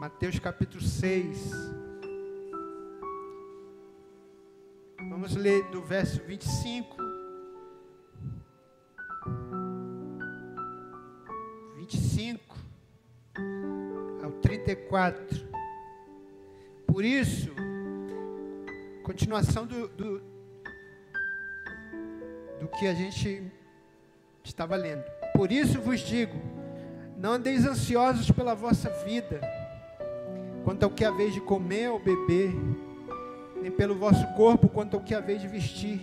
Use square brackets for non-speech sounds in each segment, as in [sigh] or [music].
Mateus capítulo 6. Vamos ler do verso 25. 25 ao 34. Por isso, continuação do, do, do que a gente estava lendo. Por isso vos digo: não andeis ansiosos pela vossa vida, quanto ao que haveis de comer ou beber, nem pelo vosso corpo, quanto ao que haveis de vestir.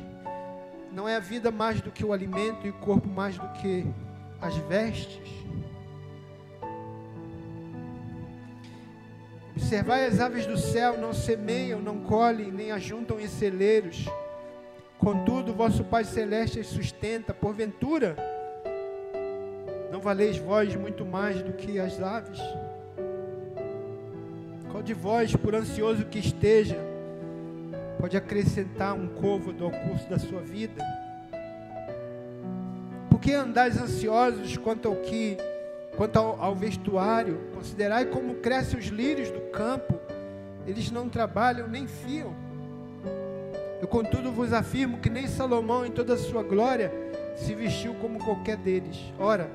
Não é a vida mais do que o alimento e o corpo mais do que as vestes? Observai as aves do céu, não semeiam, não colhem, nem ajuntam em celeiros. Contudo, vosso Pai Celeste as sustenta. Porventura, não valeis vós muito mais do que as aves? De vós, por ansioso que esteja, pode acrescentar um côvado ao curso da sua vida? Por que andais ansiosos quanto ao que Quanto ao, ao vestuário, considerai como crescem os lírios do campo, eles não trabalham nem fiam. Eu, contudo, vos afirmo que nem Salomão, em toda a sua glória, se vestiu como qualquer deles. Ora,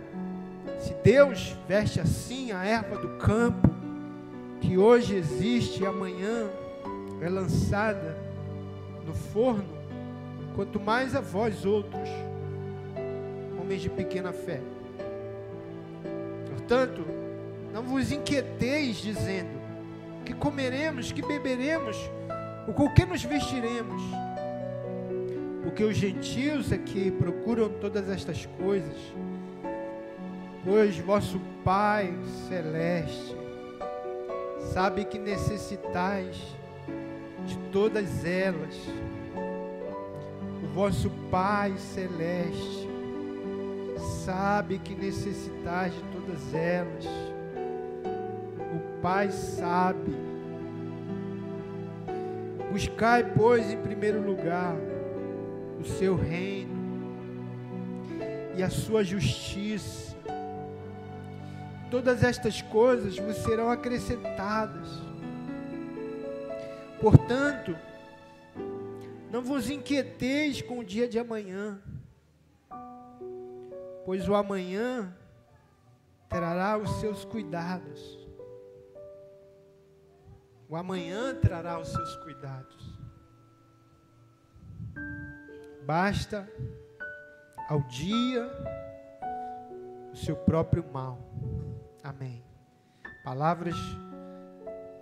se Deus veste assim a erva do campo, que hoje existe e amanhã é lançada no forno, quanto mais a vós outros, homens de pequena fé. Portanto, não vos inquieteis dizendo: que comeremos, que beberemos, ou com que nos vestiremos. Porque os gentios é que procuram todas estas coisas, pois vosso Pai celeste sabe que necessitais de todas elas. O vosso Pai celeste sabe que necessitais de todas elas. O Pai sabe. Buscai, pois, em primeiro lugar o seu reino e a sua justiça. Todas estas coisas vos serão acrescentadas. Portanto, não vos inquieteis com o dia de amanhã, pois o amanhã trará os seus cuidados. O amanhã trará os seus cuidados. Basta ao dia o seu próprio mal. Amém. Palavras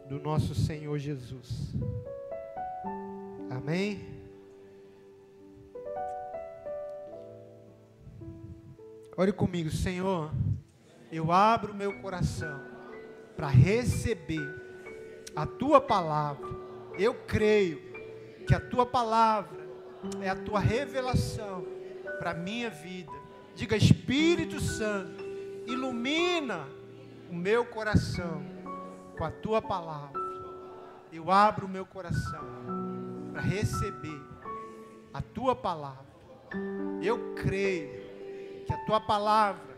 do nosso Senhor Jesus. Amém. Ore comigo, Senhor eu abro meu coração para receber a tua palavra. Eu creio que a tua palavra é a tua revelação para a minha vida. Diga, Espírito Santo, ilumina o meu coração com a tua palavra. Eu abro o meu coração para receber a tua palavra. Eu creio que a tua palavra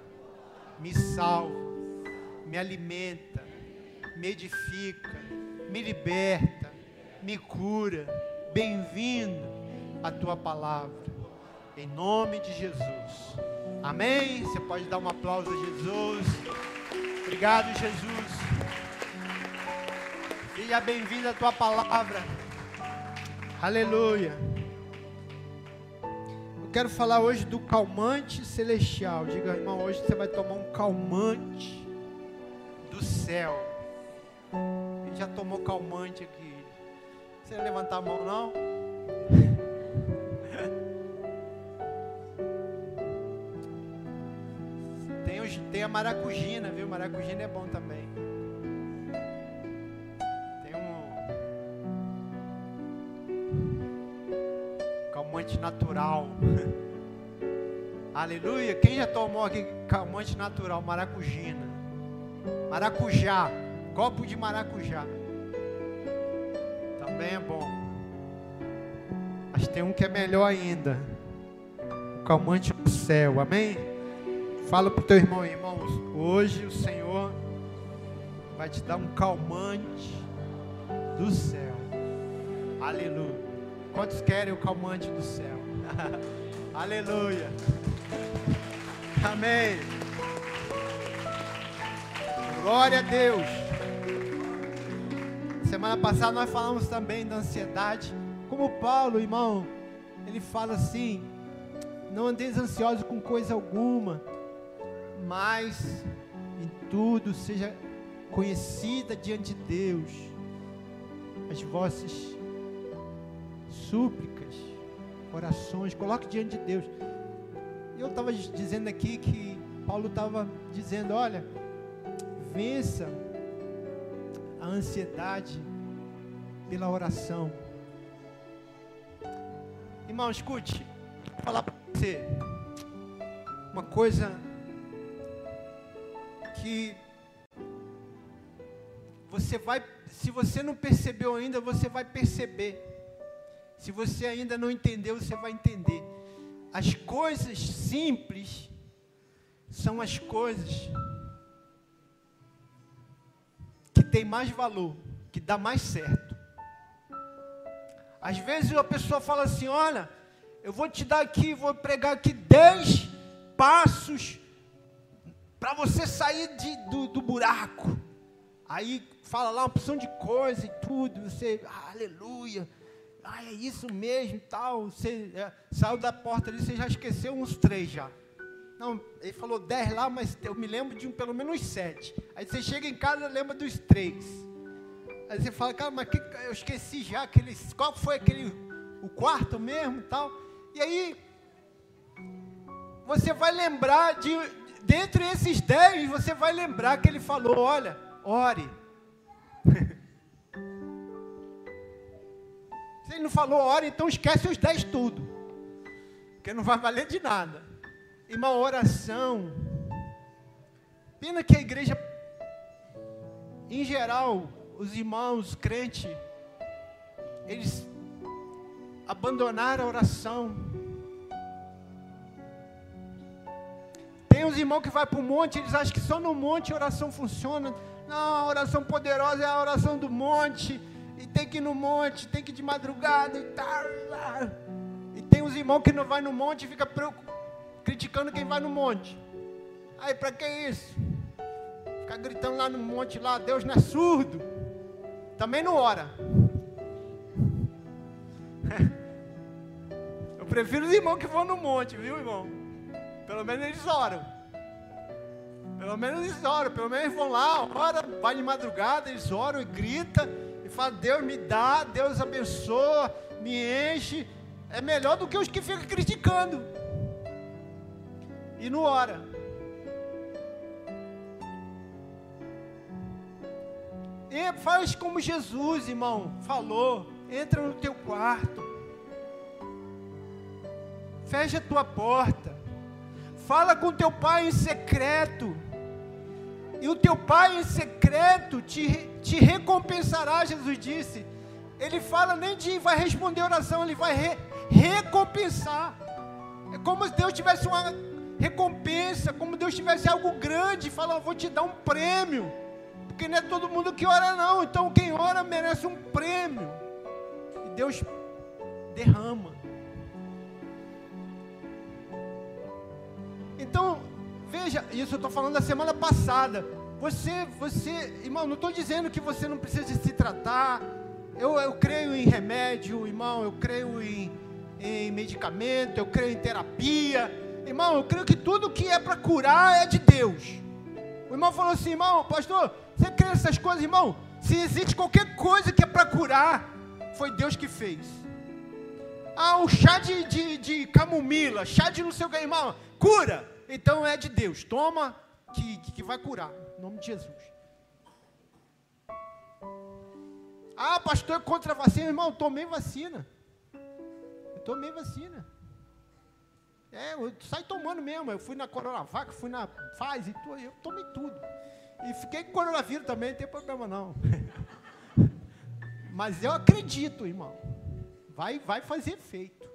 me salva, me alimenta, me edifica, me liberta, me cura. Bem-vindo à tua palavra, em nome de Jesus. Amém? Você pode dar um aplauso a Jesus. Obrigado, Jesus. Seja bem-vindo à tua palavra. Aleluia quero falar hoje do calmante celestial. Diga, irmão, hoje você vai tomar um calmante do céu. Quem já tomou calmante aqui? Você levantar a mão, não? A maracujina, viu? Maracujina é bom também. calmante natural. [laughs] Aleluia. Quem já tomou aqui calmante natural? Maracujina. Maracujá. Copo de maracujá. Também é bom. Mas tem um que é melhor ainda. O calmante do céu. Amém? Fala para o teu irmão, irmãos. Hoje o Senhor vai te dar um calmante do céu. Aleluia. Quantos querem o calmante do céu? [laughs] Aleluia. Amém. Glória a Deus. Semana passada nós falamos também da ansiedade. Como Paulo, irmão, ele fala assim: não andeis ansiosos com coisa alguma, mas em tudo seja conhecida diante de Deus as vossas súplicas, orações, coloque diante de Deus. Eu estava dizendo aqui que Paulo estava dizendo: olha, vença a ansiedade pela oração. Irmão, escute, vou falar para você uma coisa que você vai, se você não percebeu ainda, você vai perceber. Se você ainda não entendeu, você vai entender. As coisas simples são as coisas que têm mais valor, que dá mais certo. Às vezes a pessoa fala assim: Olha, eu vou te dar aqui, vou pregar aqui dez passos para você sair de, do, do buraco. Aí fala lá uma opção de coisa e tudo, você, ah, aleluia, ah, é isso mesmo tal. Você é, saiu da porta ali, você já esqueceu uns três já. Não, ele falou dez lá, mas eu me lembro de um, pelo menos sete. Aí você chega em casa e lembra dos três. Aí você fala, cara, mas que, eu esqueci já aquele, qual foi aquele, o quarto mesmo e tal. E aí, você vai lembrar de, dentre esses dez, você vai lembrar que ele falou, olha, ore. [laughs] Se ele não falou ore, então esquece os dez tudo. Porque não vai valer de nada. E uma oração. Pena que a igreja, em geral, os irmãos crentes, eles abandonaram a oração. Tem os irmãos que vai para o monte, eles acham que só no monte a oração funciona. Não, a oração poderosa é a oração do monte. E tem que ir no monte, tem que ir de madrugada e tal. E tem os irmãos que não vai no monte e fica criticando quem vai no monte. Aí, para que isso? Ficar gritando lá no monte lá, Deus não é surdo. Também não ora. [laughs] Eu prefiro os irmãos que vão no monte, viu, irmão? Pelo menos eles oram. Pelo menos eles oram, pelo menos vão lá, ora, vai de madrugada, eles oram e gritam e falam, Deus me dá, Deus abençoa, me enche. É melhor do que os que ficam criticando. E não ora. E faz como Jesus, irmão, falou. Entra no teu quarto. Fecha a tua porta. Fala com teu pai em secreto e o teu pai em secreto te, te recompensará, Jesus disse. Ele fala nem de vai responder oração, ele vai re, recompensar. É como se Deus tivesse uma recompensa, como Deus tivesse algo grande, fala, vou te dar um prêmio. Porque não é todo mundo que ora não, então quem ora merece um prêmio. E Deus derrama. Então, Veja, isso eu estou falando da semana passada. Você, você, irmão, não estou dizendo que você não precisa se tratar. Eu, eu creio em remédio, irmão, eu creio em, em medicamento, eu creio em terapia. Irmão, eu creio que tudo que é para curar é de Deus. O irmão falou assim, irmão, pastor, você crê nessas coisas, irmão? Se existe qualquer coisa que é para curar, foi Deus que fez. Ah, o chá de, de, de camomila, chá de não sei o que, irmão, cura. Então é de Deus. Toma que, que vai curar. Em nome de Jesus. Ah, pastor, contra a vacina. Irmão, tomei vacina. Eu tomei vacina. É, eu saí tomando mesmo. Eu fui na Coronavac, fui na tudo. Eu tomei tudo. E fiquei com coronavírus também, não tem problema não. [laughs] Mas eu acredito, irmão. Vai, vai fazer efeito.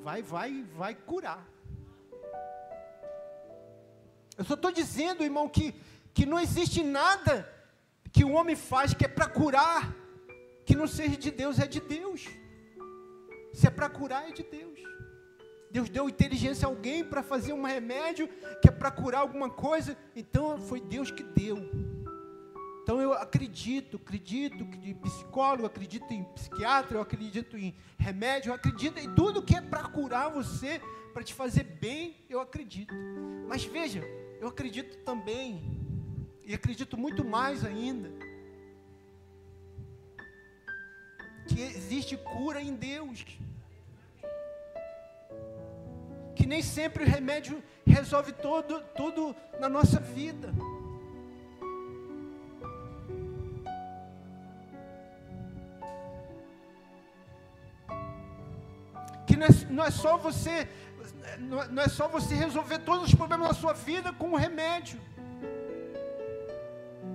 Vai, vai, vai curar. Eu só estou dizendo, irmão, que que não existe nada que o homem faz que é para curar, que não seja de Deus, é de Deus. Se é para curar, é de Deus. Deus deu inteligência a alguém para fazer um remédio que é para curar alguma coisa, então foi Deus que deu. Então eu acredito, acredito em psicólogo, acredito em psiquiatra, eu acredito em remédio, eu acredito em tudo que é para curar você, para te fazer bem, eu acredito. Mas veja, eu acredito também, e acredito muito mais ainda, que existe cura em Deus. Que nem sempre o remédio resolve todo, tudo na nossa vida. Que não é, não é só você não é só você resolver todos os problemas da sua vida com o remédio.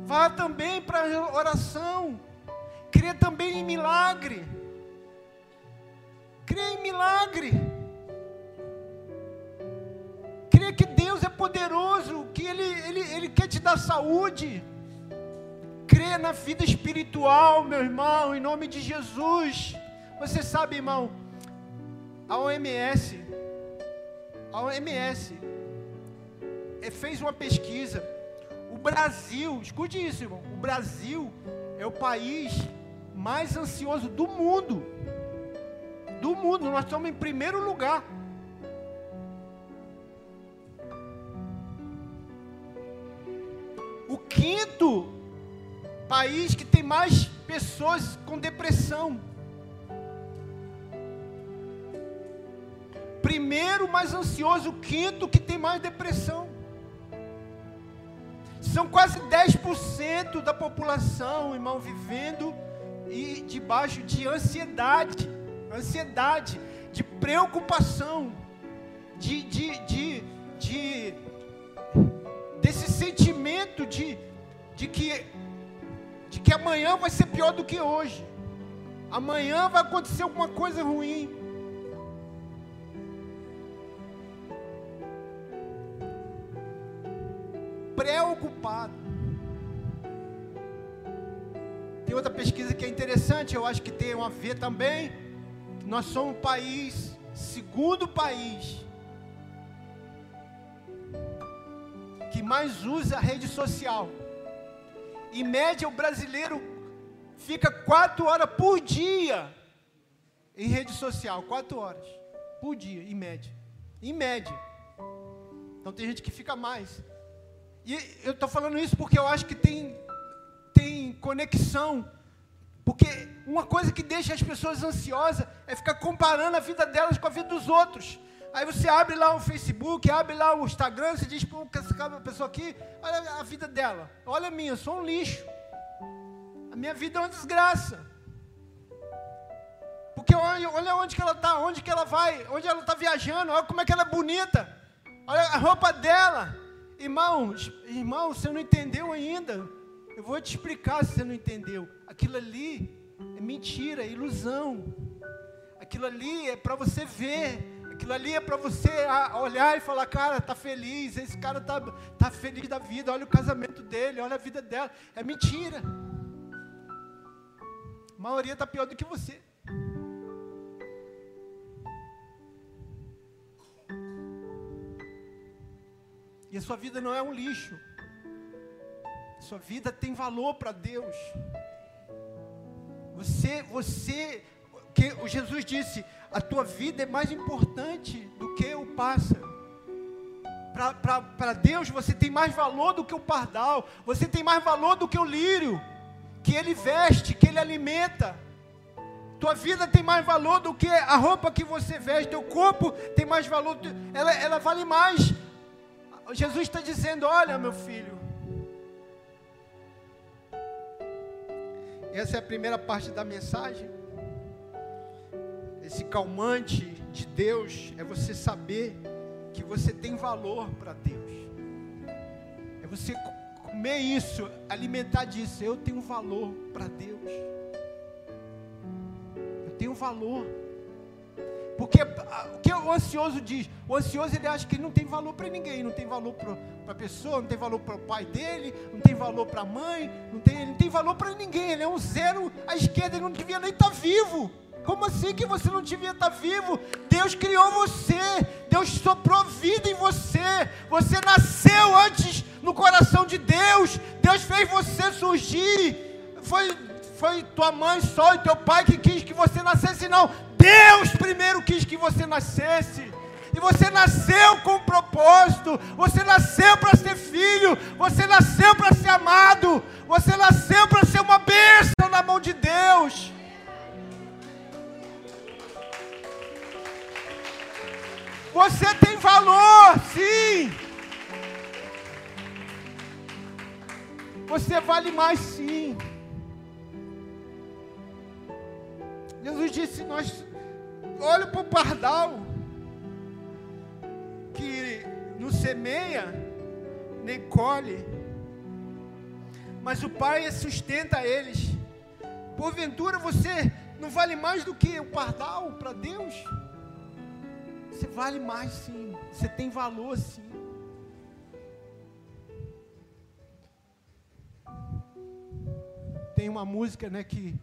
Vá também para a oração. Crê também em milagre. Crê em milagre. Crê que Deus é poderoso, que Ele, Ele, Ele quer te dar saúde. Crê na vida espiritual, meu irmão, em nome de Jesus. Você sabe, irmão, a OMS, a OMS fez uma pesquisa. O Brasil, escute isso, irmão. O Brasil é o país mais ansioso do mundo. Do mundo, nós estamos em primeiro lugar. O quinto país que tem mais pessoas com depressão. Primeiro mais ansioso, o quinto que tem mais depressão. São quase 10% da população, irmão, vivendo e debaixo de ansiedade, ansiedade, de preocupação, de, de, de, de desse sentimento de, de que de que amanhã vai ser pior do que hoje. Amanhã vai acontecer alguma coisa ruim. Preocupado. Tem outra pesquisa que é interessante, eu acho que tem a ver também. Nós somos o país, segundo país, que mais usa a rede social. Em média, o brasileiro fica quatro horas por dia em rede social, quatro horas por dia, em média. Em média. Então tem gente que fica mais. E eu estou falando isso porque eu acho que tem, tem conexão. Porque uma coisa que deixa as pessoas ansiosas é ficar comparando a vida delas com a vida dos outros. Aí você abre lá o Facebook, abre lá o Instagram, você diz, pô, essa pessoa aqui, olha a vida dela. Olha a minha, eu sou um lixo. A minha vida é uma desgraça. Porque olha, olha onde que ela está, onde que ela vai, onde ela está viajando, olha como é que ela é bonita. Olha a roupa dela. Irmãos, irmão, você não entendeu ainda. Eu vou te explicar se você não entendeu. Aquilo ali é mentira, é ilusão. Aquilo ali é para você ver. Aquilo ali é para você olhar e falar, cara, tá feliz. Esse cara tá, tá feliz da vida. Olha o casamento dele, olha a vida dela. É mentira. A maioria está pior do que você. E a sua vida não é um lixo. A sua vida tem valor para Deus. Você, você, que o Jesus disse, a tua vida é mais importante do que o pássaro. Para Deus você tem mais valor do que o pardal, você tem mais valor do que o lírio, que ele veste, que ele alimenta. Tua vida tem mais valor do que a roupa que você veste, teu corpo tem mais valor, ela, ela vale mais Jesus está dizendo: Olha, meu filho. Essa é a primeira parte da mensagem. Esse calmante de Deus é você saber que você tem valor para Deus. É você comer isso, alimentar disso. Eu tenho valor para Deus. Eu tenho valor. Porque o que o ansioso diz? O ansioso ele acha que não tem valor para ninguém, não tem valor para a pessoa, não tem valor para o pai dele, não tem valor para a mãe, não tem, não tem valor para ninguém. Ele é um zero à esquerda, ele não devia nem estar tá vivo. Como assim que você não devia estar tá vivo? Deus criou você, Deus soprou vida em você, você nasceu antes no coração de Deus, Deus fez você surgir. Foi foi tua mãe só e teu pai que quis que você nascesse, não. Deus primeiro quis que você nascesse. E você nasceu com um propósito. Você nasceu para ser filho. Você nasceu para ser amado. Você nasceu para ser uma bênção na mão de Deus. Você tem valor, sim. Você vale mais, sim. Jesus disse: Nós, olha para o pardal, que não semeia, nem colhe, mas o Pai sustenta eles. Porventura você não vale mais do que o pardal para Deus? Você vale mais sim, você tem valor sim. Tem uma música, né, que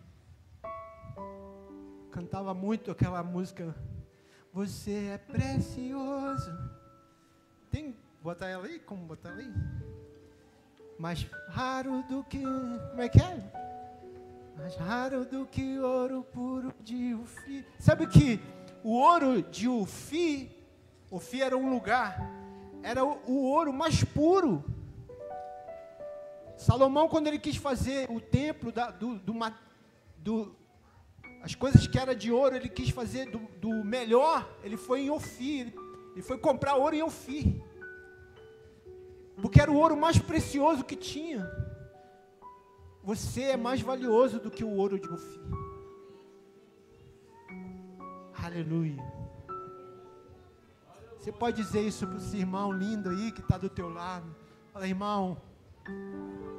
cantava muito aquela música. Você é precioso. Tem botar ela aí? Como botar ela aí? Mais raro do que. Como é que é? Mais raro do que ouro puro de Ufi. Sabe que o ouro de Ufi, Ufi era um lugar, era o, ouro mais puro. Salomão, quando ele quis fazer o templo da, do, do, do as coisas que era de ouro, ele quis fazer do, do melhor, ele foi em Ofir, ele foi comprar ouro em Ofir. Porque era o ouro mais precioso que tinha. Você é mais valioso do que o ouro de Ofir. Aleluia. Você pode dizer isso para seu irmão lindo aí que está do teu lado. Fala, irmão,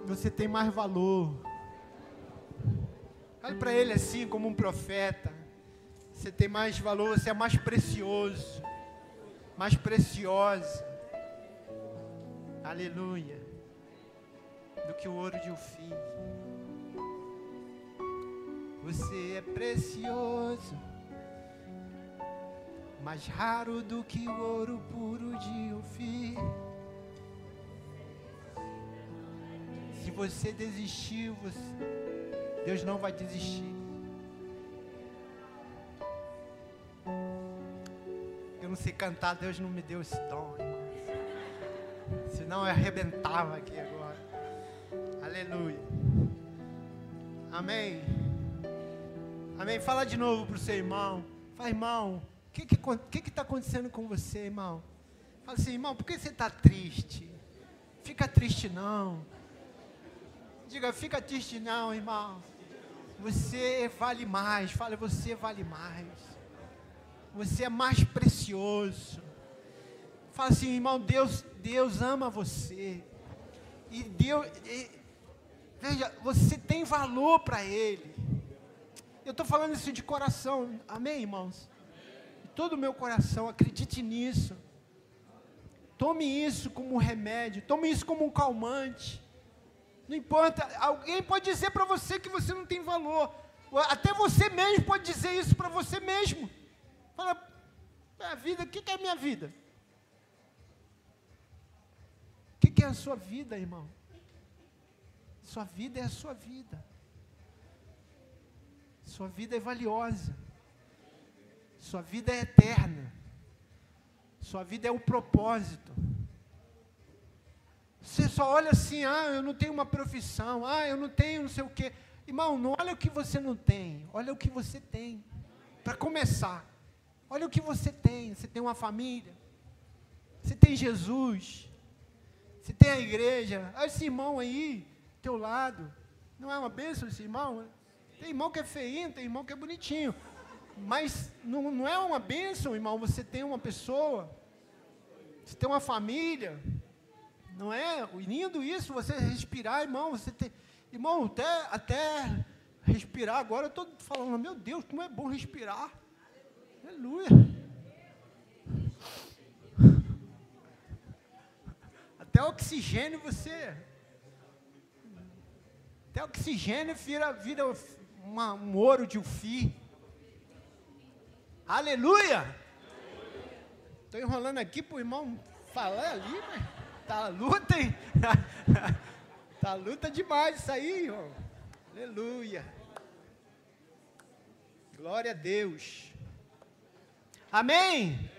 você tem mais valor. Olhe para ele assim, como um profeta. Você tem mais valor, você é mais precioso, mais preciosa. Aleluia. Do que o ouro de Ufim. Você é precioso, mais raro do que o ouro puro de Ufim. Se você desistiu, você Deus não vai desistir. Eu não sei cantar, Deus não me deu esse dom, irmão. Senão eu arrebentava aqui agora. Aleluia. Amém. Amém. Fala de novo para o seu irmão. Fala, irmão, o que está que, que, que tá acontecendo com você, irmão? Fala assim, irmão, por que você está triste? Fica triste não. Diga, fica triste não, irmão. Você vale mais. Fala, você vale mais. Você é mais precioso. Fala assim, irmão, Deus, Deus ama você. E Deus, e, veja, você tem valor para Ele. Eu estou falando isso de coração, amém, irmãos? De todo o meu coração, acredite nisso. Tome isso como um remédio, tome isso como um calmante. Não importa, alguém pode dizer para você que você não tem valor. Até você mesmo pode dizer isso para você mesmo. Fala, a vida, o que, que é a minha vida? O que, que é a sua vida, irmão? Sua vida é a sua vida. Sua vida é valiosa. Sua vida é eterna. Sua vida é o propósito. Você só olha assim, ah, eu não tenho uma profissão, ah, eu não tenho não sei o quê. Irmão, não olha o que você não tem, olha o que você tem. Para começar, olha o que você tem. Você tem uma família, você tem Jesus, você tem a igreja. Olha esse irmão aí, teu lado. Não é uma bênção esse irmão? Tem irmão que é feinho, tem irmão que é bonitinho. Mas não, não é uma bênção, irmão, você tem uma pessoa, você tem uma família. Não é lindo isso, você respirar, irmão, você tem. Irmão, até, até respirar agora, eu estou falando, meu Deus, como é bom respirar. Aleluia. Até oxigênio você. Até oxigênio vira, vira uma, um ouro de ufim. Aleluia! Estou enrolando aqui para o irmão falar ali, mas tá luta, hein? [laughs] tá luta demais isso aí, irmão. Aleluia. Glória a Deus. Amém? Amém?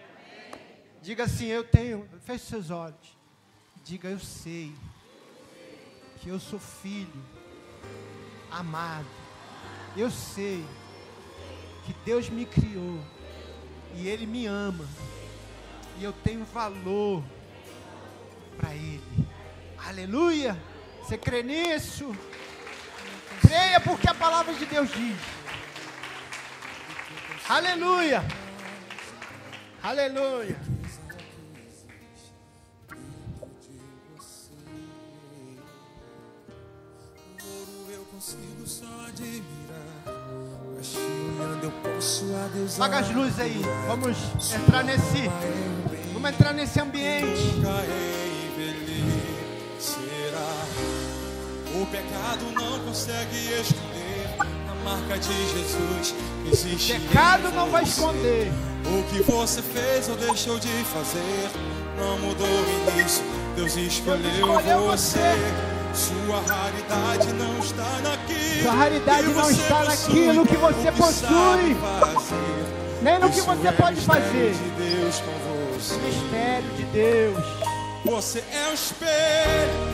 Diga assim, eu tenho, feche seus olhos. Diga, eu sei que eu sou filho amado. Eu sei que Deus me criou e Ele me ama e eu tenho valor para Ele. Aleluia! Você crê nisso? Creia porque a palavra de Deus diz. Aleluia! Aleluia! consigo só admirar. As luzes aí. Vamos entrar nesse. Vamos entrar nesse ambiente. O pecado não consegue esconder a marca de Jesus. Existe. Pecado não vai esconder. O que você fez ou deixou de fazer não mudou o início. Deus escolheu, Deus você. você. Sua raridade não está naquilo. Sua raridade não está naquilo que você possui. Nem no que você pode fazer. De Mistério de Deus. Você é o espelho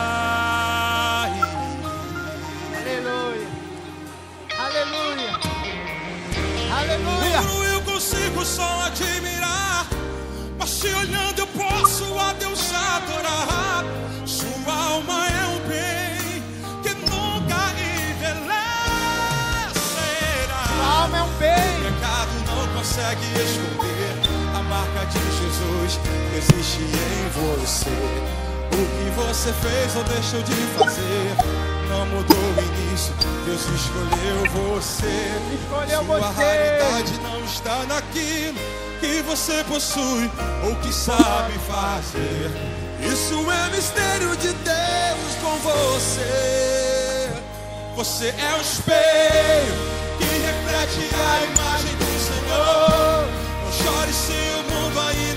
Aleluia. Eu consigo só admirar. Mas te olhando eu posso a Deus adorar. Sua alma é alma é um bem. O pecado não consegue esconder a marca de Jesus existe em você. O que você fez ou deixou de fazer não mudou o início. Deus escolheu você. Escolheu Sua você. raridade não está naquilo que você possui ou que sabe fazer. Isso é mistério de Deus com você. Você é o espelho que reflete a imagem do Senhor. Não chore se o mundo ainda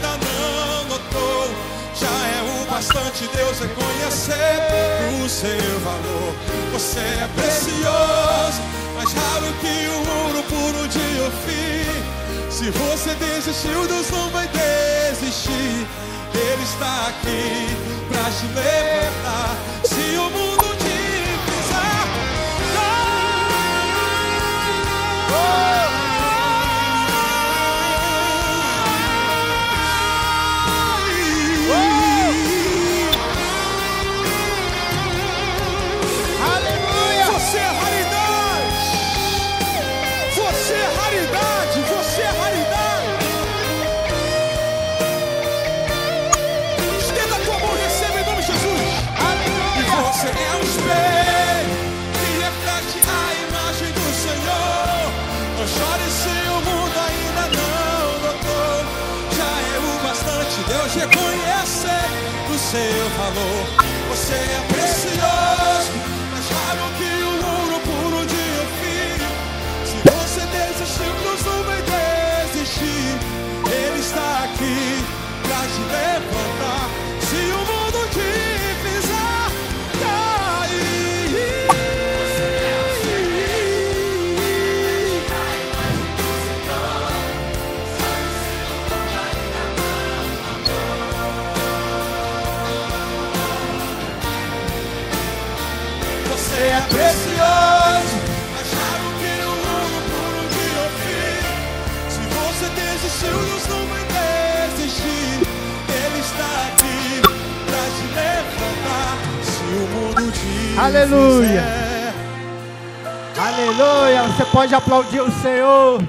bastante Deus reconhecer o seu valor. Você é precioso, mais raro que o ouro puro de Ofir. Se você desistiu, Deus não vai desistir. Ele está aqui para te levantar. Se o mundo seu valor. Você é precioso, mais raro que o ouro puro de Ofir. Se você desistiu, Deus não vai desistir. Ele está aqui para te levantar. Aleluia. Aleluia. Você pode aplaudir o Senhor.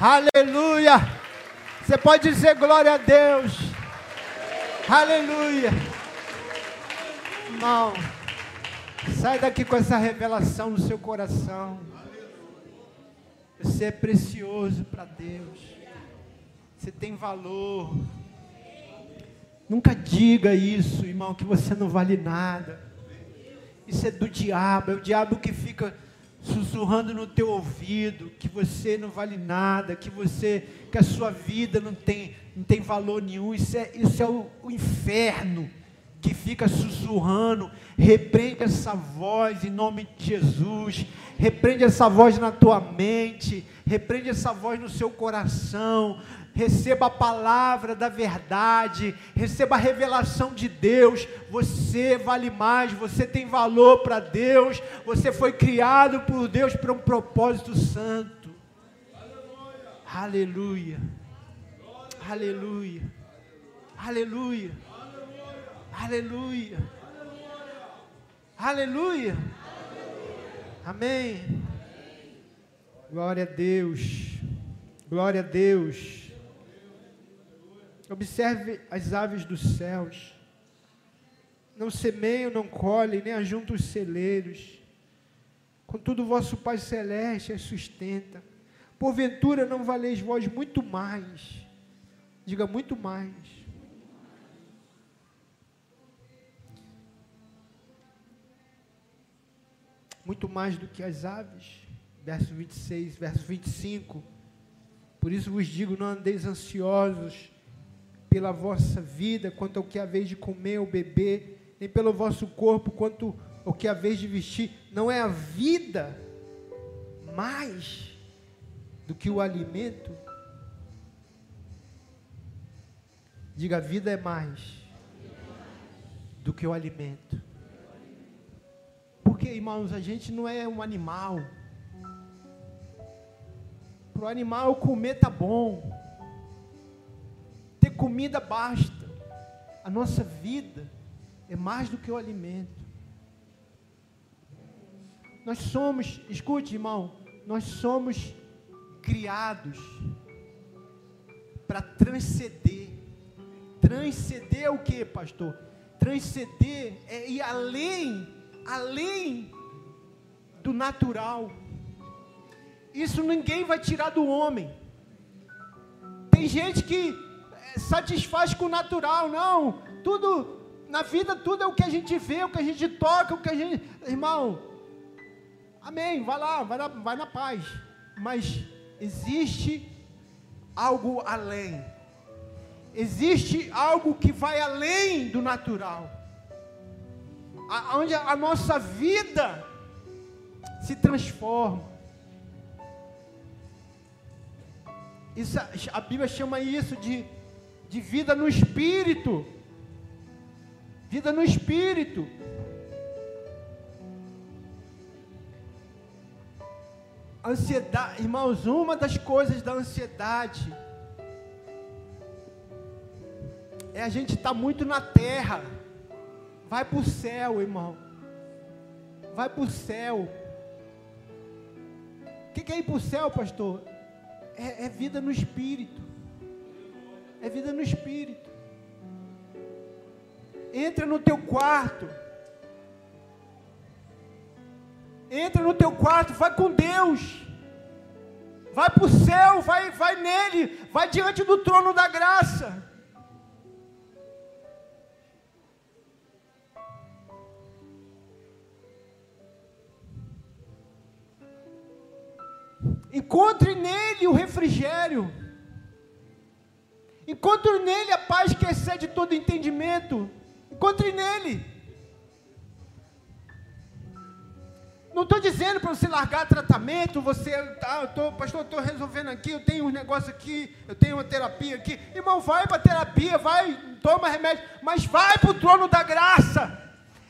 Aleluia. Você pode dizer glória a Deus. Aleluia. Irmão, sai daqui com essa revelação no seu coração. Você é precioso para Deus. Você tem valor. Nunca diga isso, irmão, que você não vale nada. Isso é do diabo, é o diabo que fica sussurrando no teu ouvido que você não vale nada, que você, que a sua vida não tem, não tem valor nenhum. Isso é, isso é o, o inferno que fica sussurrando. Repreende essa voz em nome de Jesus. Repreende essa voz na tua mente. Repreende essa voz no seu coração receba a palavra da verdade, receba a revelação de Deus. Você vale mais, você tem valor para Deus, você foi criado por Deus para um propósito santo. Aleluia. Aleluia. Aleluia. Aleluia. Aleluia. Amém. Glória a Deus. Glória a Deus. Observe as aves dos céus. Não semeiam, não colhem, nem ajuntam os celeiros. Contudo, vosso Pai Celeste as sustenta. Porventura não valeis vós muito mais. Diga muito mais. Muito mais do que as aves. Verso 26, verso 25. Por isso vos digo: não andeis ansiosos pela vossa vida, quanto ao que haveis de comer ou beber, nem pelo vosso corpo, quanto ao que haveis de vestir. Não é a vida mais do que o alimento? Diga, a vida é mais do que o alimento. Porque, irmãos, a gente não é um animal. Para o animal comer tá bom comida basta. A nossa vida é mais do que o alimento. Nós somos, escute, irmão, nós somos criados para transcender. Transcender é o que, pastor? Transcender é ir além, além do natural. Isso ninguém vai tirar do homem. Tem gente que satisfaz com o natural, não. Tudo, na vida, tudo é o que a gente vê, o que a gente toca, o que a gente. Irmão, amém, vai lá, vai, lá, vai na paz. Mas existe algo além. Existe algo que vai além do natural. Onde a nossa vida se transforma. Isso, a Bíblia chama isso de de vida no espírito. Vida no espírito. Ansiedade, irmãos, uma das coisas da ansiedade é a gente estar tá muito na terra. Vai para o céu, irmão. Vai para o céu. O que, que é ir para o céu, pastor? É, é vida no espírito é vida no espírito. Entra no teu quarto. Entra no teu quarto, vai com Deus. Vai para o céu, vai, vai nele, vai diante do trono da graça. Encontre nele o refrigério. Encontre nele a paz que excede todo entendimento. Encontre nele. Não estou dizendo para você largar tratamento, você, tá, eu tô, pastor, estou resolvendo aqui, eu tenho um negócio aqui, eu tenho uma terapia aqui. Irmão, vai para a terapia, vai, toma remédio, mas vai para o trono da graça.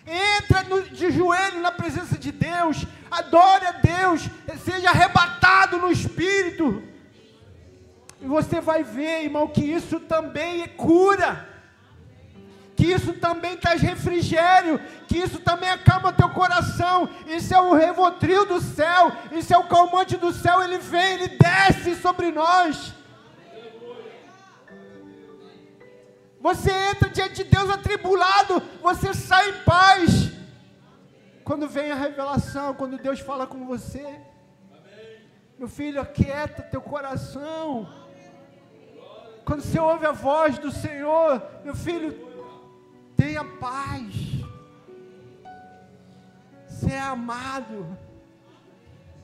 Entra no, de joelho na presença de Deus, adore a Deus, seja arrebatado no Espírito. E você vai ver, irmão, que isso também é cura. Que isso também traz refrigério, que isso também acalma teu coração. Isso é o revotril do céu, isso é o calmante do céu. Ele vem, ele desce sobre nós. Você entra diante de Deus atribulado, você sai em paz. Quando vem a revelação, quando Deus fala com você, meu filho, aquieta teu coração. Quando você ouve a voz do Senhor, meu filho, tenha paz. Você é amado.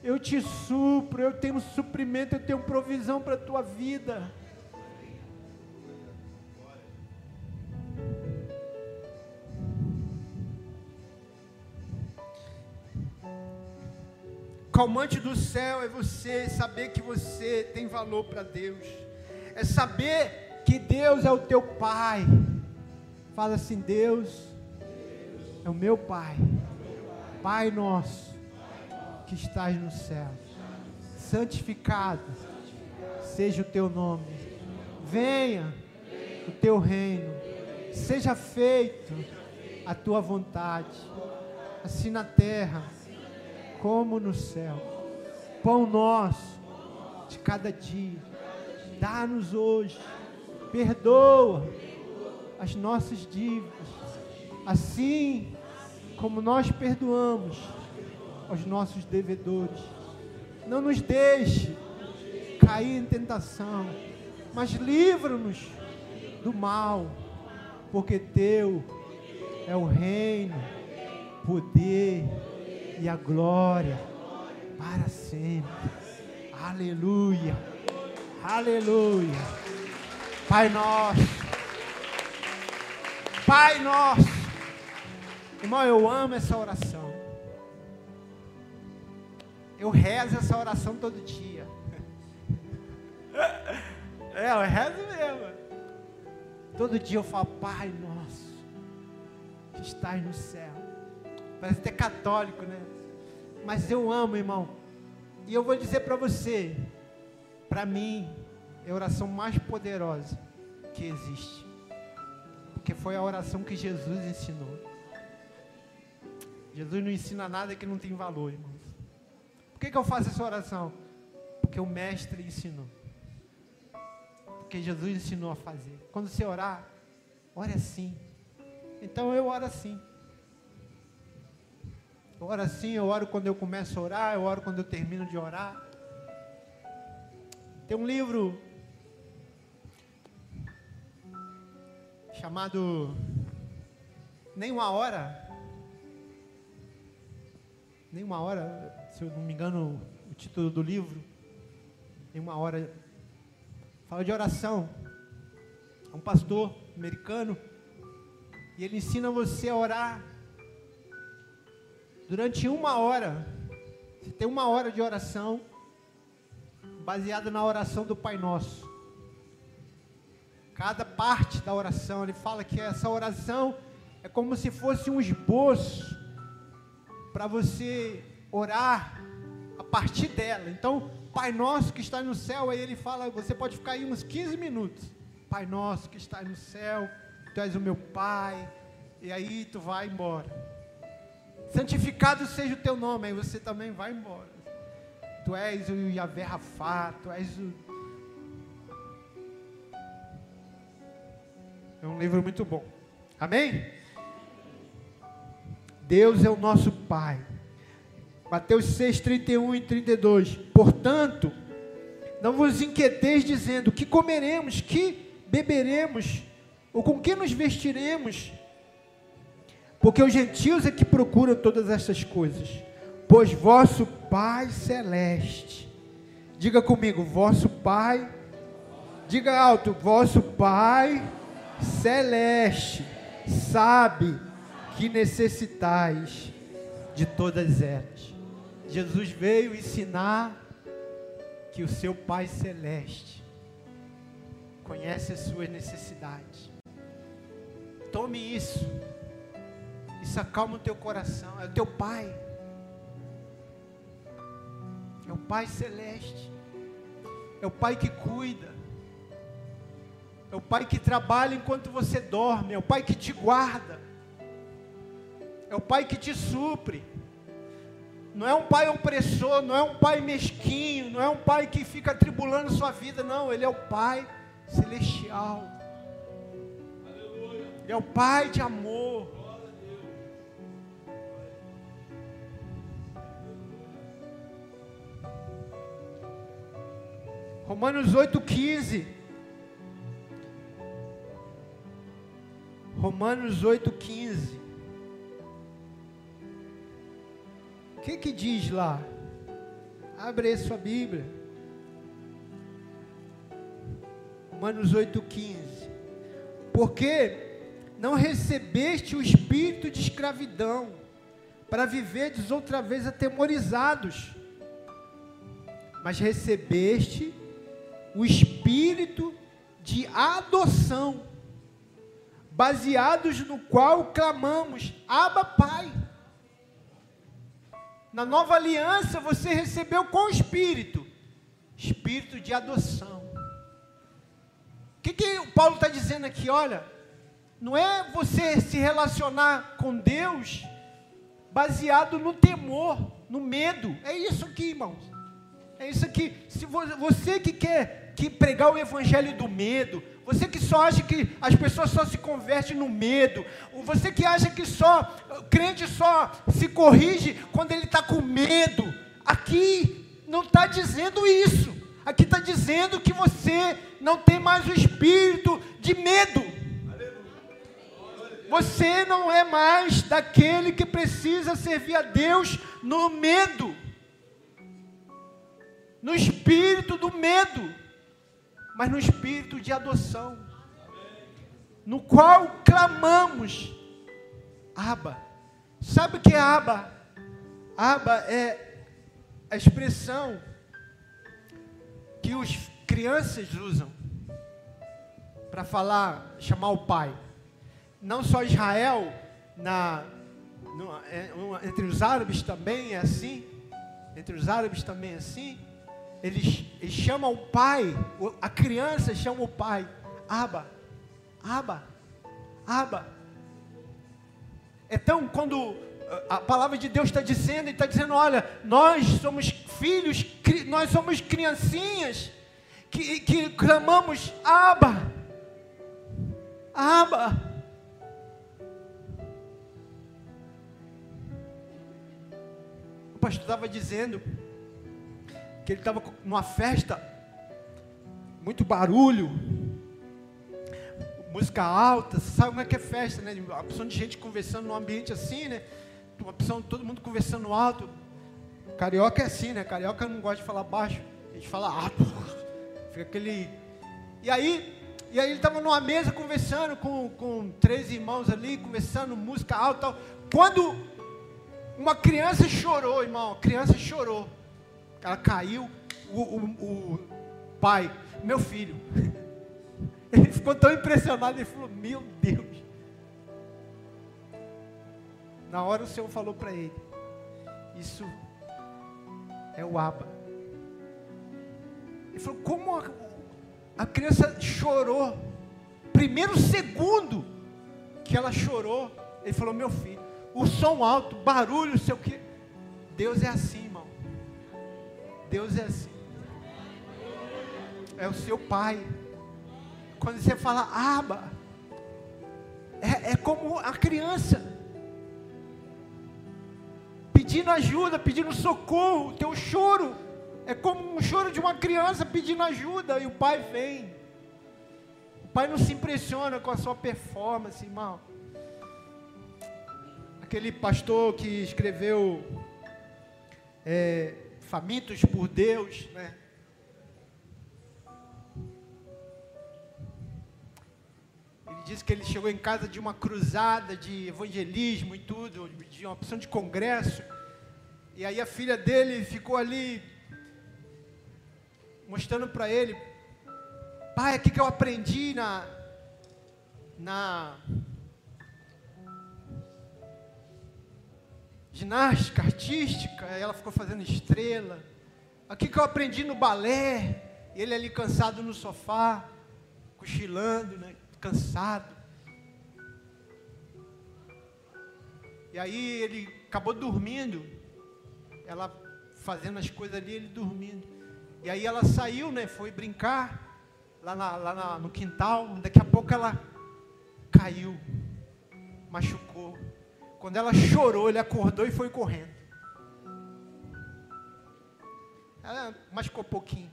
Eu te supro, eu tenho suprimento, eu tenho provisão para a tua vida. calmante do céu é você saber que você tem valor para Deus, é saber que Deus é o teu Pai. Fala assim: Deus é o meu Pai, Pai nosso que estás no céu, santificado seja o teu nome, venha o teu reino, seja feito a tua vontade, assim na terra como no céu. Pão nosso de cada dia, dá-nos hoje, perdoa as nossas dívidas, assim como nós perdoamos aos nossos devedores. Não nos deixe cair em tentação, mas livra-nos do mal, porque teu é o reino, poder e a glória para sempre. Aleluia. Aleluia. Pai nosso. Pai nosso. Irmão, eu amo essa oração. Eu rezo essa oração todo dia. [laughs] É, eu rezo mesmo. Todo dia eu falo, Pai nosso, que estás no céu. Parece até católico, né? Mas eu amo, irmão. E eu vou dizer para você, para mim, é a oração mais poderosa que existe. Porque foi a oração que Jesus ensinou. Jesus não ensina nada que não tem valor, irmãos. Por que, que eu faço essa oração? Porque o Mestre ensinou. Porque Jesus ensinou a fazer. Quando você orar, ore assim. Então eu oro assim. Eu oro assim, eu oro quando eu começo a orar, eu oro quando eu termino de orar. Tem um livro chamado Nem uma hora. Nem uma hora, se eu não me engano, o título do livro. Nem uma hora. Fala de oração. É um pastor americano. E ele ensina você a orar durante uma hora. Você tem uma hora de oração baseada na oração do Pai Nosso. Cada parte da oração, ele fala que essa oração é como se fosse um esboço para você orar a partir dela. Então, Pai Nosso que está no céu, aí ele fala, você pode ficar aí uns 15 minutos. Pai Nosso que está no céu, Tu és o meu Pai, e aí tu vai embora santificado seja o teu nome, aí você também vai embora. Tu és o Yahvé Rafá, tu és o. É um livro muito bom. Amém? Deus é o nosso Pai. Mateus 6, 31 e 32. Portanto, não vos inquieteis dizendo que comeremos, que beberemos, ou com que nos vestiremos porque os gentios é que procuram todas essas coisas. Pois vosso Pai celeste, diga comigo, vosso Pai, diga alto, vosso Pai celeste, sabe que necessitais de todas elas. Jesus veio ensinar que o seu Pai celeste conhece as suas necessidades. Tome isso isso acalma o teu coração. É o teu Pai. É o Pai celeste. É o Pai que cuida. É o Pai que trabalha enquanto você dorme. É o Pai que te guarda. É o Pai que te supre. Não é um pai opressor, não é um pai mesquinho, não é um pai que fica atribulando sua vida, não. Ele é o Pai celestial. Ele é o Pai de amor. Romanos 8,15. Romanos 8,15. O que que diz lá? Abre aí sua Bíblia. Romanos 8,15. Porque não recebeste o espírito de escravidão, para viverdes outra vez atemorizados, mas recebeste o espírito de adoção, baseados no qual clamamos: Abba, Pai. Na nova aliança você recebeu com o espírito, espírito de adoção. O que, que o Paulo está dizendo aqui? Olha, não é você se relacionar com Deus baseado no temor, no medo. É isso aqui, irmãos. É isso aqui. Se você que quer que pregar o evangelho do medo, você que só acha que as pessoas só se convertem no medo, você que acha que só crente só se corrige quando ele está com medo, aqui não está dizendo isso. Aqui está dizendo que você não tem mais o espírito de medo. Você não é mais daquele que precisa servir a Deus no medo, no espírito do medo, mas no espírito de adoção, no qual clamamos, Aba. Sabe o que é Aba? Aba é a expressão que os crianças usam para falar, chamar o pai não só Israel, na, no, é, entre os árabes também é assim, entre os árabes também é assim, eles, chamam o pai, a criança chama o pai, Aba, Aba, Aba. Então, quando a palavra de Deus está dizendo, e está dizendo: olha, nós somos filhos, nós somos criancinhas, que, que clamamos, Aba, Aba. pastor estava dizendo que ele estava numa festa, muito barulho, música alta, você sabe como é que é festa, né? Uma opção de gente conversando num ambiente assim, né? Uma opção de todo mundo conversando alto. Carioca é assim, né? Carioca não gosta de falar baixo, a gente fala alto. [laughs] Fica aquele. E aí, e aí ele estava numa mesa conversando com, com três irmãos ali, conversando música alta. Quando uma criança chorou, irmão. A criança chorou. Ela caiu. O, o, o pai, meu filho. [laughs] Ele ficou tão impressionado. Ele falou: Meu Deus. Na hora o Senhor falou para ele: Isso é o Aba. Ele falou: Como a, a criança chorou? Primeiro segundo que ela chorou, ele falou: Meu filho o som alto, barulho, sei o que. Deus é assim. Deus é assim. É o seu pai. Quando você fala aba, é, é como a criança pedindo ajuda, pedindo socorro. Teu choro é como um choro de uma criança pedindo ajuda e o pai vem. O pai não se impressiona com a sua performance, irmão aquele pastor que escreveu é, Famintos por Deus, né? Ele disse que ele chegou em casa de uma cruzada de evangelismo e tudo, de uma opção de congresso. E aí a filha dele ficou ali mostrando para ele, pai, o que, que eu aprendi na, na ginástica artística, ela ficou fazendo estrela. Aqui que eu aprendi no balé, ele ali cansado no sofá, cochilando, né? cansado. E aí ele acabou dormindo. Ela fazendo as coisas ali, ele dormindo. E aí ela saiu, né? Foi brincar lá, na, lá na, no quintal. Daqui a pouco ela caiu, machucou. Quando ela chorou, ele acordou e foi correndo. Ela machucou pouquinho.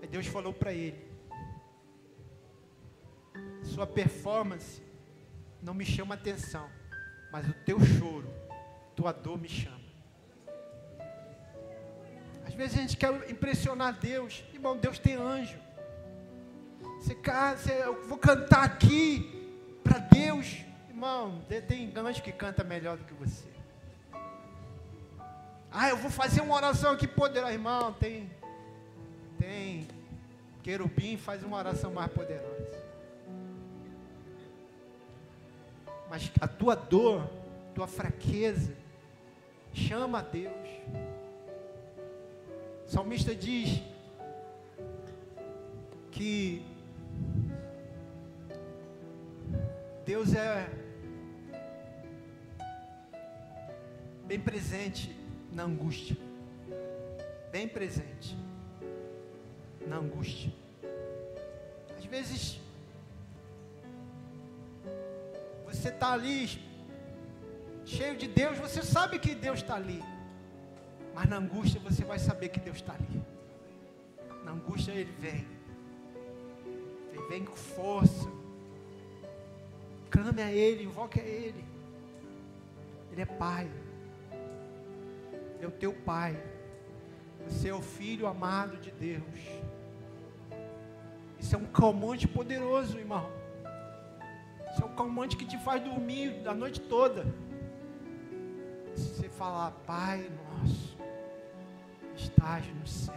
Aí Deus falou para ele: Sua performance não me chama atenção mas o teu choro, tua dor me chama. Às vezes a gente quer impressionar Deus, irmão, Deus tem anjo. Você, você eu vou cantar aqui para Deus, irmão, tem anjo que canta melhor do que você. Ah, eu vou fazer uma oração aqui poderosa, irmão, tem, tem, querubim faz uma oração mais poderosa. mas a tua dor, tua fraqueza, chama a Deus. O salmista diz que Deus é bem presente na angústia, bem presente na angústia. Às vezes você está ali cheio de Deus, você sabe que Deus está ali. Mas na angústia você vai saber que Deus está ali. Na angústia ele vem. Ele vem com força. Clame a Ele, invoque a Ele. Ele é Pai. É o teu Pai. Você é o Filho amado de Deus. Isso é um calmante poderoso, irmão. Isso é o calmante que te faz dormir a noite toda. Se você falar, Pai nosso, estás no céu,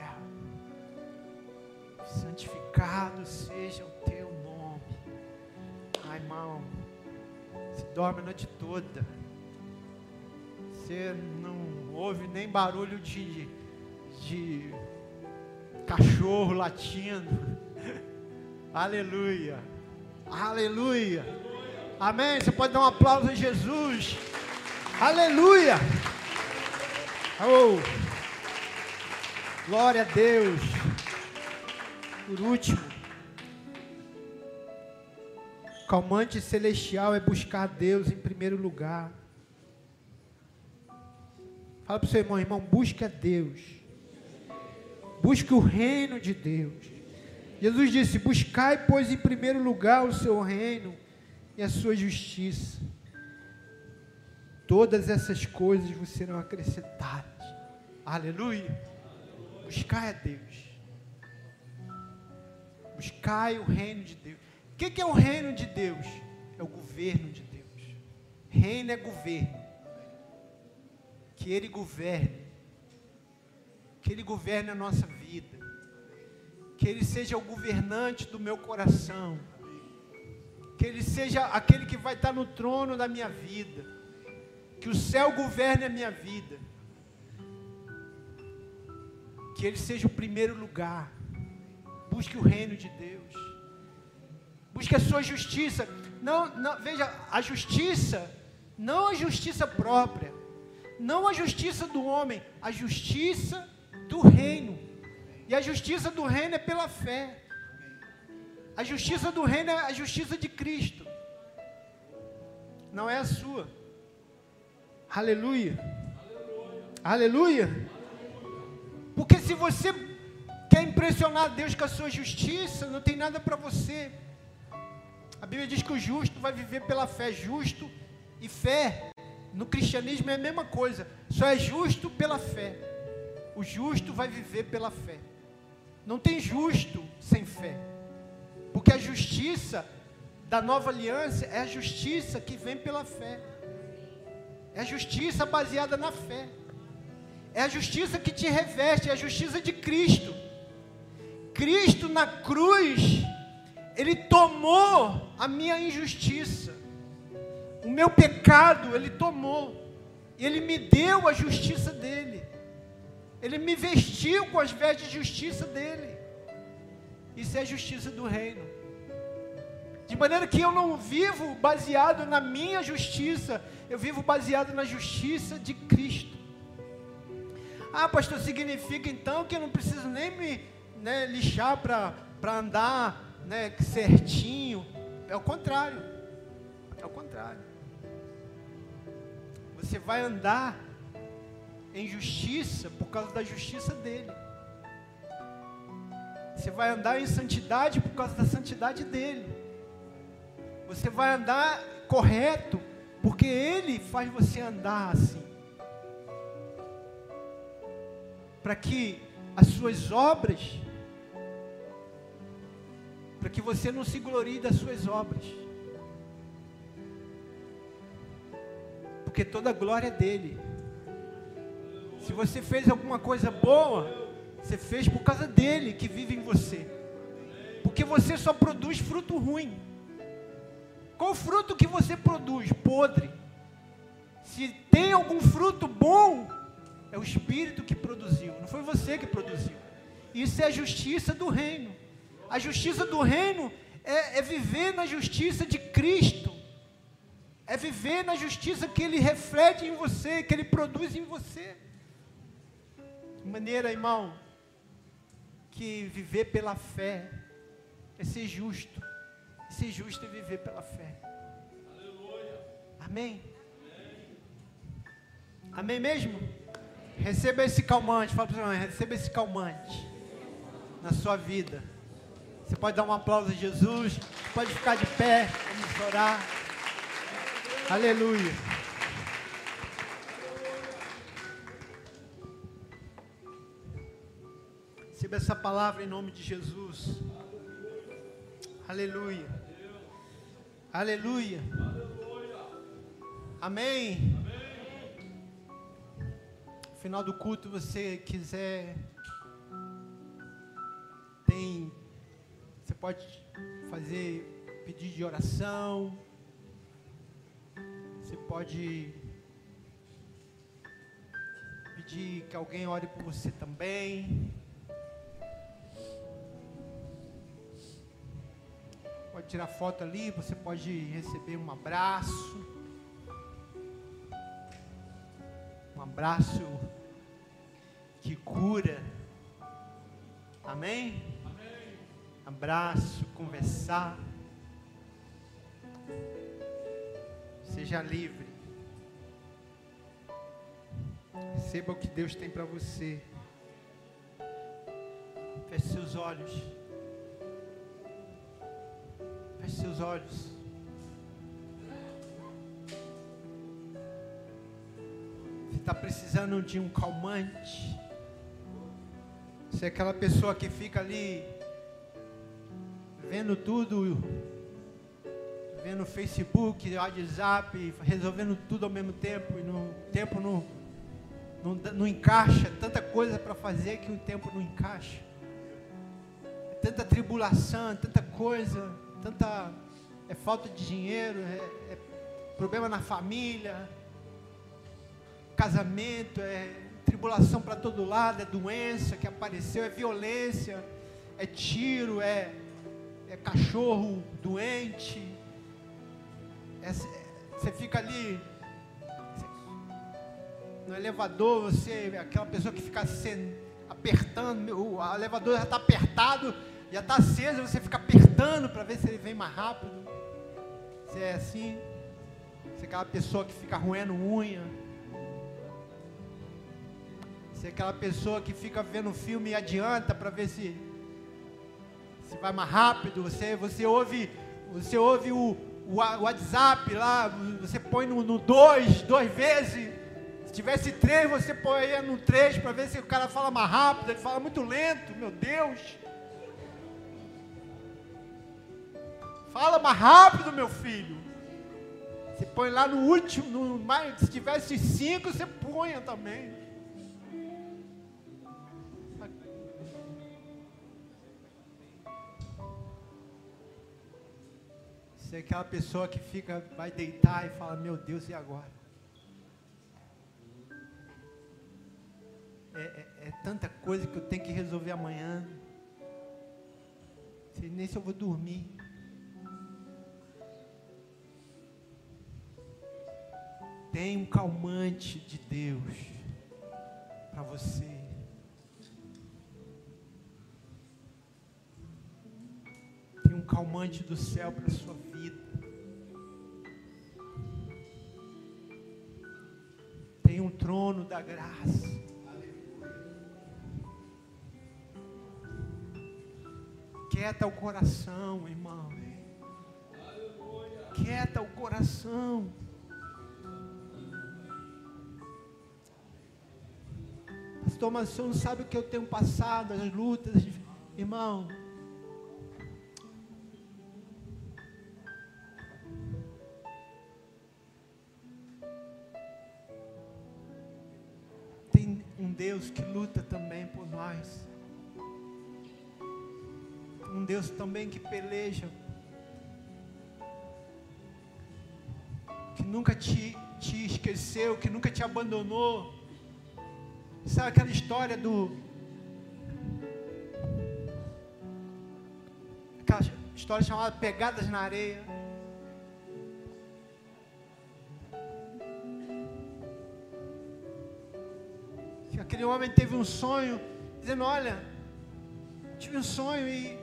santificado seja o teu nome. Ai, irmão, você dorme a noite toda. Você não ouve nem barulho de, de cachorro latindo. [laughs] Aleluia. Aleluia. Amém? Você pode dar um aplauso a Jesus. Aleluia. Oh. Glória a Deus. Por último, calmante celestial é buscar Deus em primeiro lugar. Fala para o seu irmão, irmão, busque a Deus. Busque o reino de Deus. Jesus disse: Buscai, pois, em primeiro lugar o seu reino e a sua justiça. Todas essas coisas vos serão acrescentadas. Aleluia. Buscai a Deus. Buscai o reino de Deus. O que é o reino de Deus? É o governo de Deus. Reino é governo. Que Ele governe. Que Ele governe a nossa vida. Que Ele seja o governante do meu coração que Ele seja aquele que vai estar no trono da minha vida, que o céu governe a minha vida, que Ele seja o primeiro lugar. Busque o reino de Deus, busque a sua justiça. Não, não, veja, a justiça, não a justiça própria, não a justiça do homem, a justiça do reino. E a justiça do reino é pela fé. A justiça do reino é a justiça de Cristo, não é a sua. Aleluia. Aleluia. Porque se você quer impressionar Deus com a sua justiça, não tem nada para você. A Bíblia diz que o justo vai viver pela fé. Justo e fé no cristianismo é a mesma coisa. Só é justo pela fé. O justo vai viver pela fé. Não tem justo sem fé. Porque a justiça da nova aliança é a justiça que vem pela fé. É a justiça baseada na fé. É a justiça que te reveste, é a justiça de Cristo. Cristo na cruz, Ele tomou a minha injustiça, o meu pecado, Ele tomou, Ele me deu a justiça dEle, Ele me vestiu com as vestes de justiça dEle. Isso é a justiça do reino. De maneira que eu não vivo baseado na minha justiça, eu vivo baseado na justiça de Cristo. Ah, pastor, significa então que eu não preciso nem me né, lixar para andar né, certinho. É o contrário. É o contrário. Você vai andar em justiça por causa da justiça dele. Você vai andar em santidade por causa da santidade dele. Você vai andar correto porque ele faz você andar assim. Para que as suas obras para que você não se glorie das suas obras. Porque toda a glória é dele. Se você fez alguma coisa boa, você fez por causa dele que vive em você. Porque você só produz fruto ruim. Qual fruto que você produz? Podre. Se tem algum fruto bom, é o Espírito que produziu, não foi você que produziu. Isso é a justiça do reino. A justiça do reino é, é viver na justiça de Cristo. É viver na justiça que Ele reflete em você, que Ele produz em você. De maneira, irmão, que viver pela fé é ser justo. Ser justo é viver pela fé. Aleluia. Amém? Amém mesmo? Receba esse calmante. Fala para o receba esse calmante na sua vida. Você pode dar um aplauso a Jesus. Pode ficar de pé. Vamos orar. Aleluia. Receba essa palavra em nome de Jesus. Aleluia. Aleluia. Amém. No final do culto, você quiser tem você pode fazer pedido de oração. Você pode pedir que alguém ore por você também. Pode tirar foto ali, você pode receber um abraço. Um abraço que cura. Amém? abraço, conversar. Seja livre. Receba o que Deus tem para você. Feche seus olhos. Feche seus olhos. Você está precisando de um calmante. Você é aquela pessoa que fica ali vendo tudo, vendo Facebook, WhatsApp, resolvendo tudo ao mesmo tempo, e no tempo não, não, não encaixa, tanta coisa para fazer que o tempo não encaixa. É tanta tribulação, tanta coisa, tanta é falta de dinheiro, é, é problema na família, casamento, é tribulação para todo lado, é doença que apareceu, é violência, é tiro, é é cachorro doente, é, você fica ali no elevador, você é aquela pessoa que fica se, apertando, o elevador já está apertado, já está aceso, você fica apertando para ver se ele vem mais rápido. Você é assim, você é aquela pessoa que fica roendo unha. Você é aquela pessoa que fica vendo filme e adianta para ver se você vai mais rápido, você, você ouve, você ouve o, o WhatsApp lá, você põe no 2, dois, dois vezes. Se tivesse três, você põe no três para ver se o cara fala mais rápido, ele fala muito lento, meu Deus. Fala mais rápido, meu filho. Você põe lá no último, no mais, se tivesse cinco, você põe também. Você é aquela pessoa que fica, vai deitar e fala, meu Deus, e agora? É, é, é tanta coisa que eu tenho que resolver amanhã. Sei nem se eu vou dormir. Tem um calmante de Deus para você. Calmante do céu para a sua vida. Tem um trono da graça. Quieta o coração, irmão. Quieta o coração. Pastor, mas o senhor não sabe o que eu tenho passado, as lutas. Irmão, Deus que luta também por nós. Um Deus também que peleja. Que nunca te, te esqueceu, que nunca te abandonou. Sabe aquela história do. Aquela história chamada Pegadas na Areia. Que aquele homem teve um sonho, dizendo: Olha, tive um sonho e.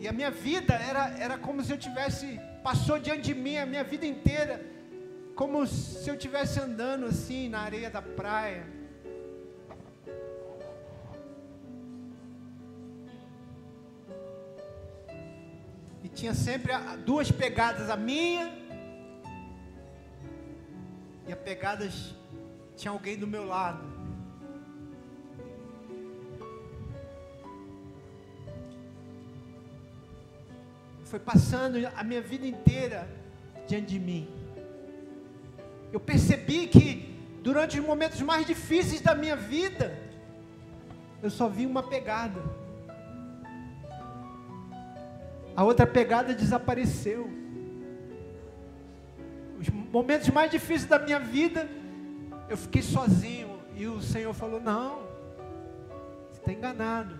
E a minha vida era, era como se eu tivesse. Passou diante de mim a minha vida inteira como se eu estivesse andando assim na areia da praia. E tinha sempre duas pegadas, a minha e a pegadas tinha alguém do meu lado. Foi passando a minha vida inteira diante de mim. Eu percebi que durante os momentos mais difíceis da minha vida, eu só vi uma pegada. A outra pegada desapareceu. Os momentos mais difíceis da minha vida, eu fiquei sozinho. E o Senhor falou: Não, você está enganado.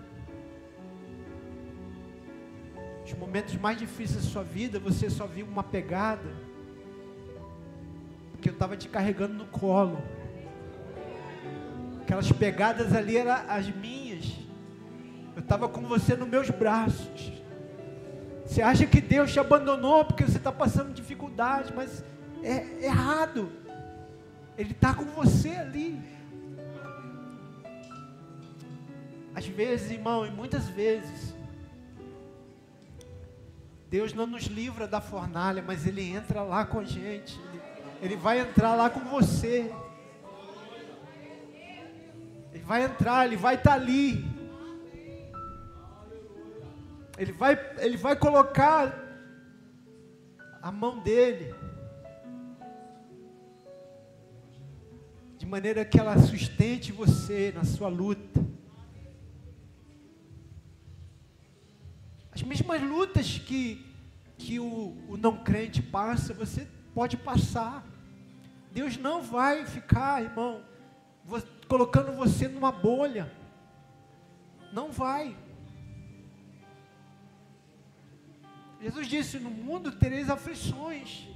Os momentos mais difíceis da sua vida, você só viu uma pegada que eu estava te carregando no colo. Aquelas pegadas ali eram as minhas. Eu estava com você nos meus braços. Você acha que Deus te abandonou porque você está passando dificuldade, mas é errado. Ele está com você ali. Às vezes, irmão, e muitas vezes, Deus não nos livra da fornalha, mas Ele entra lá com a gente. Ele ele vai entrar lá com você. Ele vai entrar, ele vai estar tá ali. Ele vai, ele vai colocar a mão dele. Maneira que ela sustente você na sua luta. As mesmas lutas que, que o, o não crente passa, você pode passar. Deus não vai ficar, irmão, colocando você numa bolha. Não vai. Jesus disse: No mundo tereis aflições,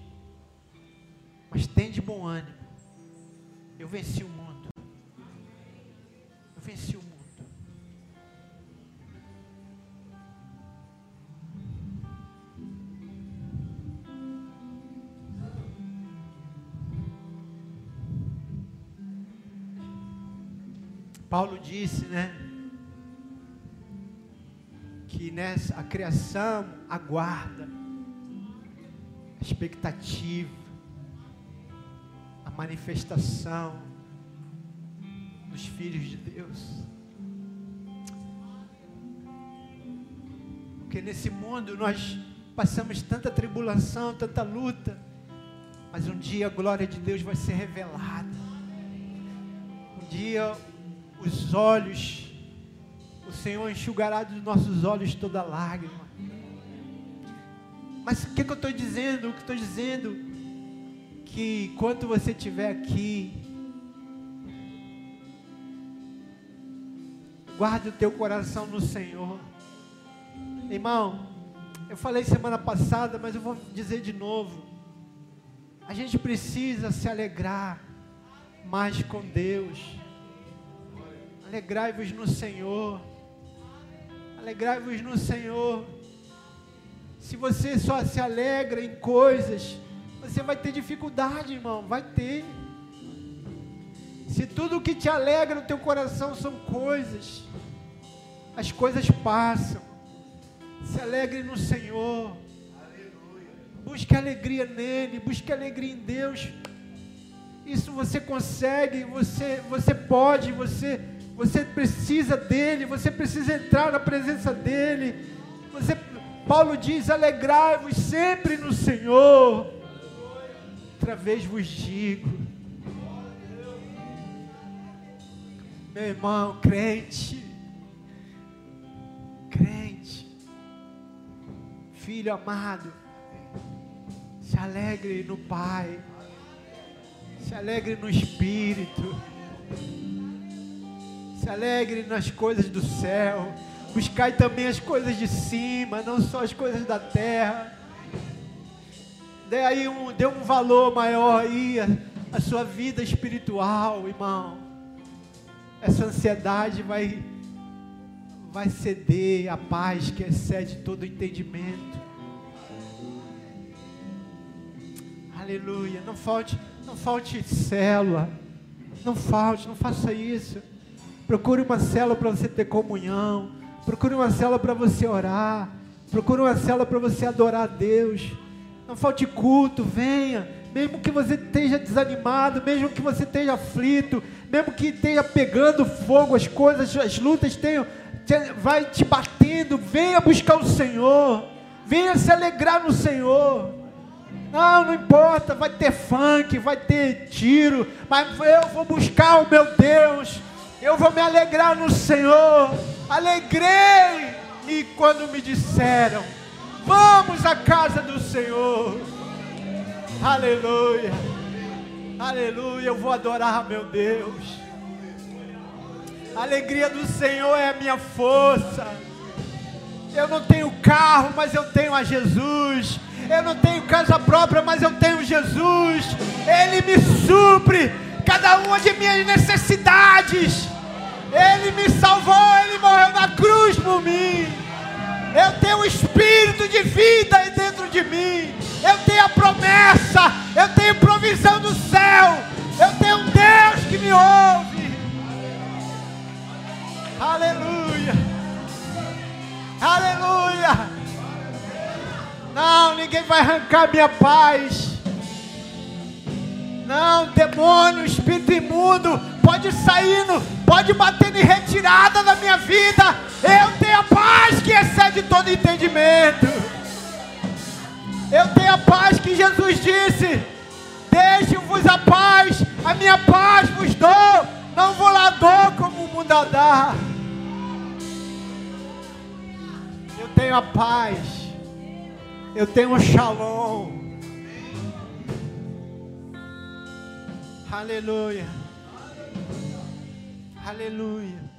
mas tem de bom ânimo. Eu venci o mundo. Eu venci o mundo. Paulo disse, né? Que nessa a criação aguarda a expectativa, manifestação dos filhos de Deus. Porque nesse mundo nós passamos tanta tribulação, tanta luta, mas um dia a glória de Deus vai ser revelada. Um dia os olhos, o Senhor enxugará dos nossos olhos toda lágrima. Mas o que, que eu estou dizendo? O que estou dizendo? Que enquanto você estiver aqui, guarde o teu coração no Senhor. Irmão, eu falei semana passada, mas eu vou dizer de novo. A gente precisa se alegrar mais com Deus. Alegrai-vos no Senhor. Alegrai-vos no Senhor. Se você só se alegra em coisas, você vai ter dificuldade, irmão. Vai ter. Se tudo que te alegra no teu coração são coisas, as coisas passam. Se alegre no Senhor. Busque alegria nele, busque alegria em Deus. Isso você consegue, você, você pode, você, você precisa dele, você precisa entrar na presença dele. Você, Paulo diz: alegrai-vos sempre no Senhor. Outra vez vos digo, meu irmão, crente, crente, filho amado, se alegre no Pai, se alegre no Espírito, se alegre nas coisas do céu, buscai também as coisas de cima, não só as coisas da terra. Dê aí um, dê um valor maior aí à sua vida espiritual, irmão. Essa ansiedade vai vai ceder a paz que excede todo entendimento. Aleluia. Não falte, não falte célula. Não falte, não faça isso. Procure uma célula para você ter comunhão. Procure uma célula para você orar. Procure uma célula para você adorar a Deus. Não falte culto, venha. Mesmo que você esteja desanimado, mesmo que você esteja aflito, mesmo que esteja pegando fogo, as coisas, as lutas tenham, vai te batendo, venha buscar o Senhor. Venha se alegrar no Senhor. Não, não importa, vai ter funk, vai ter tiro, mas eu vou buscar o meu Deus, eu vou me alegrar no Senhor. Alegrei, e quando me disseram, vamos à casa do Senhor, aleluia, aleluia, eu vou adorar meu Deus. A alegria do Senhor é a minha força. Eu não tenho carro, mas eu tenho a Jesus. Eu não tenho casa própria, mas eu tenho Jesus. Ele me supre cada uma de minhas necessidades. Ele me salvou, ele morreu na cruz por mim. Eu tenho o espírito de vida dentro de mim. Eu tenho a promessa, eu tenho provisão do céu. Eu tenho um Deus que me ouve. Aleluia. Aleluia. Não, ninguém vai arrancar minha paz. Não, demônio, espírito imundo, pode sair, pode bater em retirada da minha vida. Eu tenho a paz que excede todo entendimento. Eu tenho a paz que Jesus disse: Deixe-vos a paz, a minha paz vos dou. Não vou lá dou como o mundo dá. Eu tenho a paz. Eu tenho um shalom. Aleluia. Aleluia.